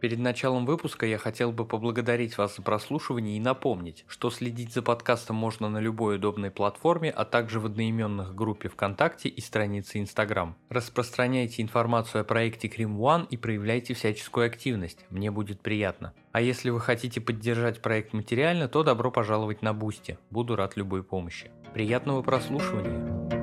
Перед началом выпуска я хотел бы поблагодарить вас за прослушивание и напомнить, что следить за подкастом можно на любой удобной платформе, а также в одноименных группе ВКонтакте и странице Инстаграм. Распространяйте информацию о проекте Crime One и проявляйте всяческую активность, мне будет приятно. А если вы хотите поддержать проект материально, то добро пожаловать на Бусти, буду рад любой помощи. Приятного прослушивания!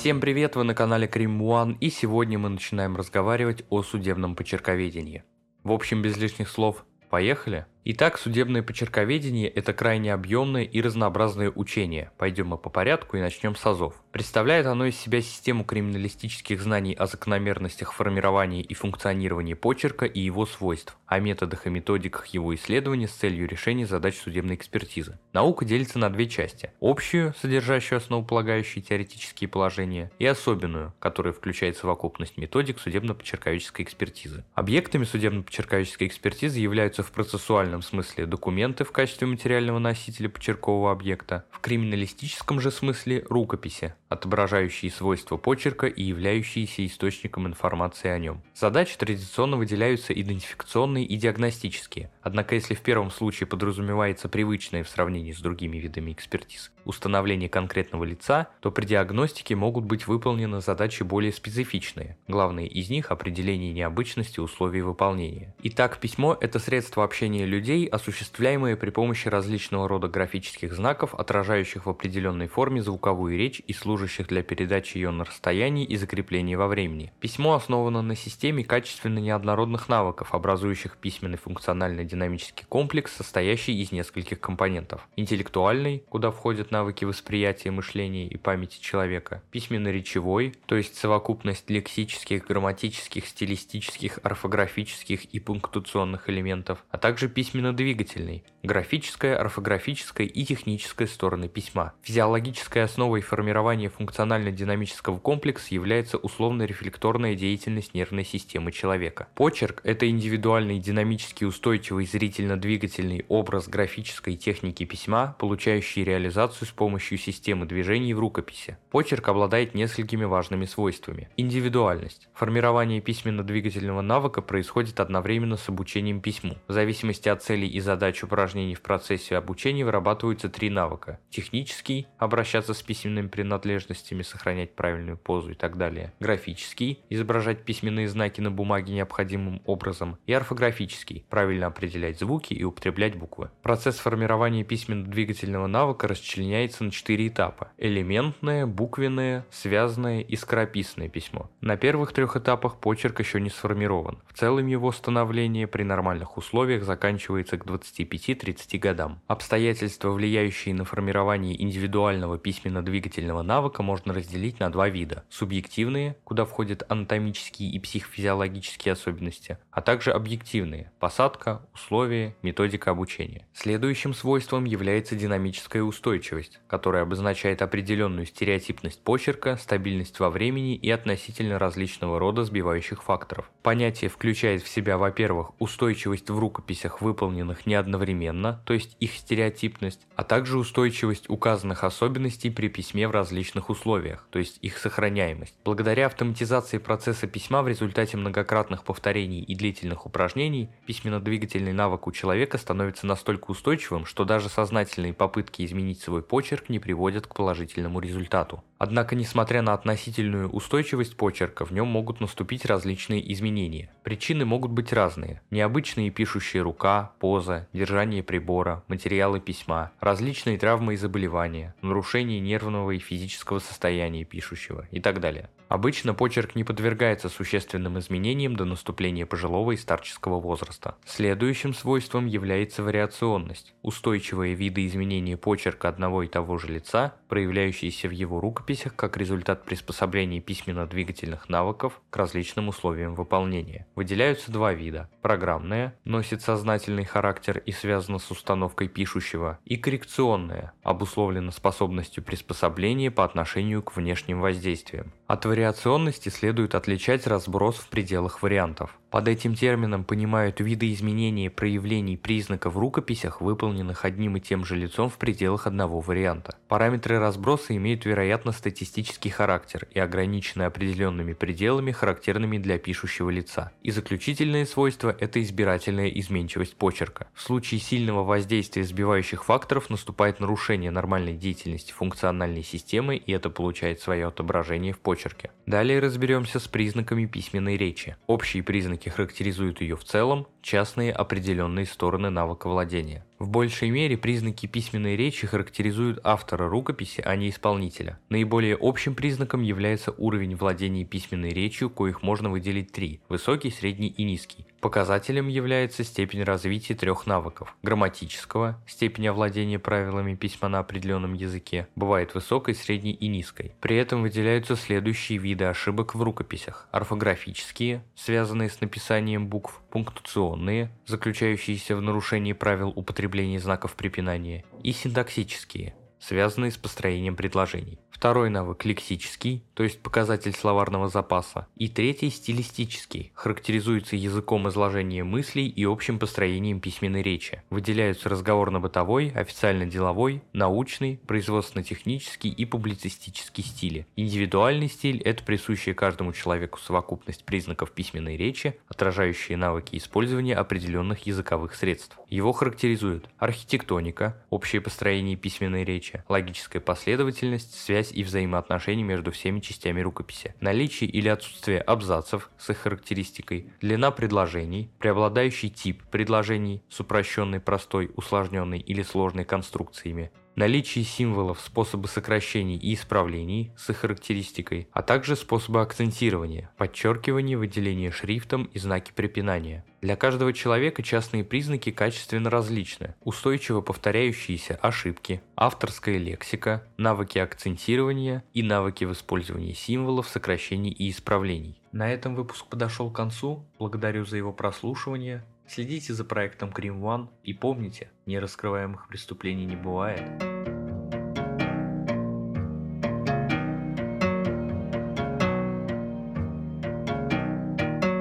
Всем привет, вы на канале Крим One, и сегодня мы начинаем разговаривать о судебном почерковедении. В общем, без лишних слов, поехали? Итак, судебное почерковедение – это крайне объемное и разнообразное учение. Пойдем мы по порядку и начнем с АЗОВ. Представляет оно из себя систему криминалистических знаний о закономерностях формирования и функционирования почерка и его свойств, о методах и методиках его исследования с целью решения задач судебной экспертизы. Наука делится на две части. Общую, содержащую основополагающие теоретические положения, и особенную, которая включает совокупность методик судебно-почерковической экспертизы. Объектами судебно-почерковической экспертизы являются в процессуальном формальном смысле документы в качестве материального носителя почеркового объекта, в криминалистическом же смысле рукописи, отображающие свойства почерка и являющиеся источником информации о нем. Задачи традиционно выделяются идентификационные и диагностические, однако если в первом случае подразумевается привычное в сравнении с другими видами экспертиз установление конкретного лица, то при диагностике могут быть выполнены задачи более специфичные. Главные из них – определение необычности условий выполнения. Итак, письмо – это средство общения людей, осуществляемое при помощи различного рода графических знаков, отражающих в определенной форме звуковую речь и служащих для передачи ее на расстоянии и закрепления во времени. Письмо основано на системе качественно неоднородных навыков, образующих письменный функционально-динамический комплекс, состоящий из нескольких компонентов. Интеллектуальный, куда входят навыки восприятия, мышления и памяти человека. Письменно-речевой, то есть совокупность лексических, грамматических, стилистических, орфографических и пунктуационных элементов, а также письменно-двигательный, графическая, орфографическая и техническая стороны письма. Физиологической основой формирования функционально-динамического комплекса является условно-рефлекторная деятельность нервной системы человека. Почерк – это индивидуальный, динамически устойчивый, зрительно-двигательный образ графической техники письма, получающий реализацию с помощью системы движений в рукописи. Почерк обладает несколькими важными свойствами. Индивидуальность. Формирование письменно-двигательного навыка происходит одновременно с обучением письму. В зависимости от целей и задач упражнений в процессе обучения вырабатываются три навыка. Технический – обращаться с письменными принадлежностями, сохранять правильную позу и так далее. Графический – изображать письменные знаки на бумаге необходимым образом. И орфографический – правильно определять звуки и употреблять буквы. Процесс формирования письменно-двигательного навыка расчленяется на четыре этапа. Элементное, буквенное, связанное и скорописное письмо. На первых трех этапах почерк еще не сформирован. В целом его становление при нормальных условиях заканчивается к 25 30 годам. Обстоятельства, влияющие на формирование индивидуального письменно-двигательного навыка, можно разделить на два вида. Субъективные, куда входят анатомические и психофизиологические особенности, а также объективные – посадка, условия, методика обучения. Следующим свойством является динамическая устойчивость, которая обозначает определенную стереотипность почерка, стабильность во времени и относительно различного рода сбивающих факторов. Понятие включает в себя, во-первых, устойчивость в рукописях, выполненных не одновременно, то есть их стереотипность, а также устойчивость указанных особенностей при письме в различных условиях, то есть их сохраняемость. Благодаря автоматизации процесса письма в результате многократных повторений и длительных упражнений, письменно-двигательный навык у человека становится настолько устойчивым, что даже сознательные попытки изменить свой почерк не приводят к положительному результату. Однако, несмотря на относительную устойчивость почерка, в нем могут наступить различные изменения. Причины могут быть разные. Необычные пишущая рука, поза, держание прибора, материалы письма, различные травмы и заболевания, нарушение нервного и физического состояния пишущего и так далее. Обычно почерк не подвергается существенным изменениям до наступления пожилого и старческого возраста. Следующим свойством является вариационность, устойчивые виды изменения почерка одного и того же лица, проявляющиеся в его рукописях как результат приспособления письменно-двигательных навыков к различным условиям выполнения. Выделяются два вида. Программное, носит сознательный характер и связано с установкой пишущего, и коррекционное, обусловлено способностью приспособления по отношению к внешним воздействиям. От вариационности следует отличать разброс в пределах вариантов. Под этим термином понимают виды изменения проявлений признаков в рукописях, выполненных одним и тем же лицом в пределах одного варианта. Параметры разброса имеют вероятно статистический характер и ограничены определенными пределами, характерными для пишущего лица. И заключительное свойство – это избирательная изменчивость почерка. В случае сильного воздействия сбивающих факторов наступает нарушение нормальной деятельности функциональной системы и это получает свое отображение в почерке. Далее разберемся с признаками письменной речи. Общие признаки признаки характеризуют ее в целом, частные определенные стороны навыка владения. В большей мере признаки письменной речи характеризуют автора рукописи, а не исполнителя. Наиболее общим признаком является уровень владения письменной речью, коих можно выделить три – высокий, средний и низкий. Показателем является степень развития трех навыков – грамматического, степень овладения правилами письма на определенном языке, бывает высокой, средней и низкой. При этом выделяются следующие виды ошибок в рукописях – орфографические, связанные с написанием букв, пунктуационные, заключающиеся в нарушении правил употребления знаков препинания, и синтаксические, связанные с построением предложений. Второй навык лексический, то есть показатель словарного запаса. И третий стилистический, характеризуется языком изложения мыслей и общим построением письменной речи. Выделяются разговорно-бытовой, официально-деловой, научный, производственно-технический и публицистический стили. Индивидуальный стиль – это присущая каждому человеку совокупность признаков письменной речи, отражающие навыки использования определенных языковых средств. Его характеризуют архитектоника, общее построение письменной речи, логическая последовательность, связь связь и взаимоотношения между всеми частями рукописи, наличие или отсутствие абзацев с их характеристикой, длина предложений, преобладающий тип предложений с упрощенной, простой, усложненной или сложной конструкциями, наличие символов, способы сокращений и исправлений с их характеристикой, а также способы акцентирования, подчеркивания, выделения шрифтом и знаки препинания. Для каждого человека частные признаки качественно различны. Устойчиво повторяющиеся ошибки, авторская лексика, навыки акцентирования и навыки в использовании символов, сокращений и исправлений. На этом выпуск подошел к концу. Благодарю за его прослушивание. Следите за проектом Cream One и помните, нераскрываемых преступлений не бывает.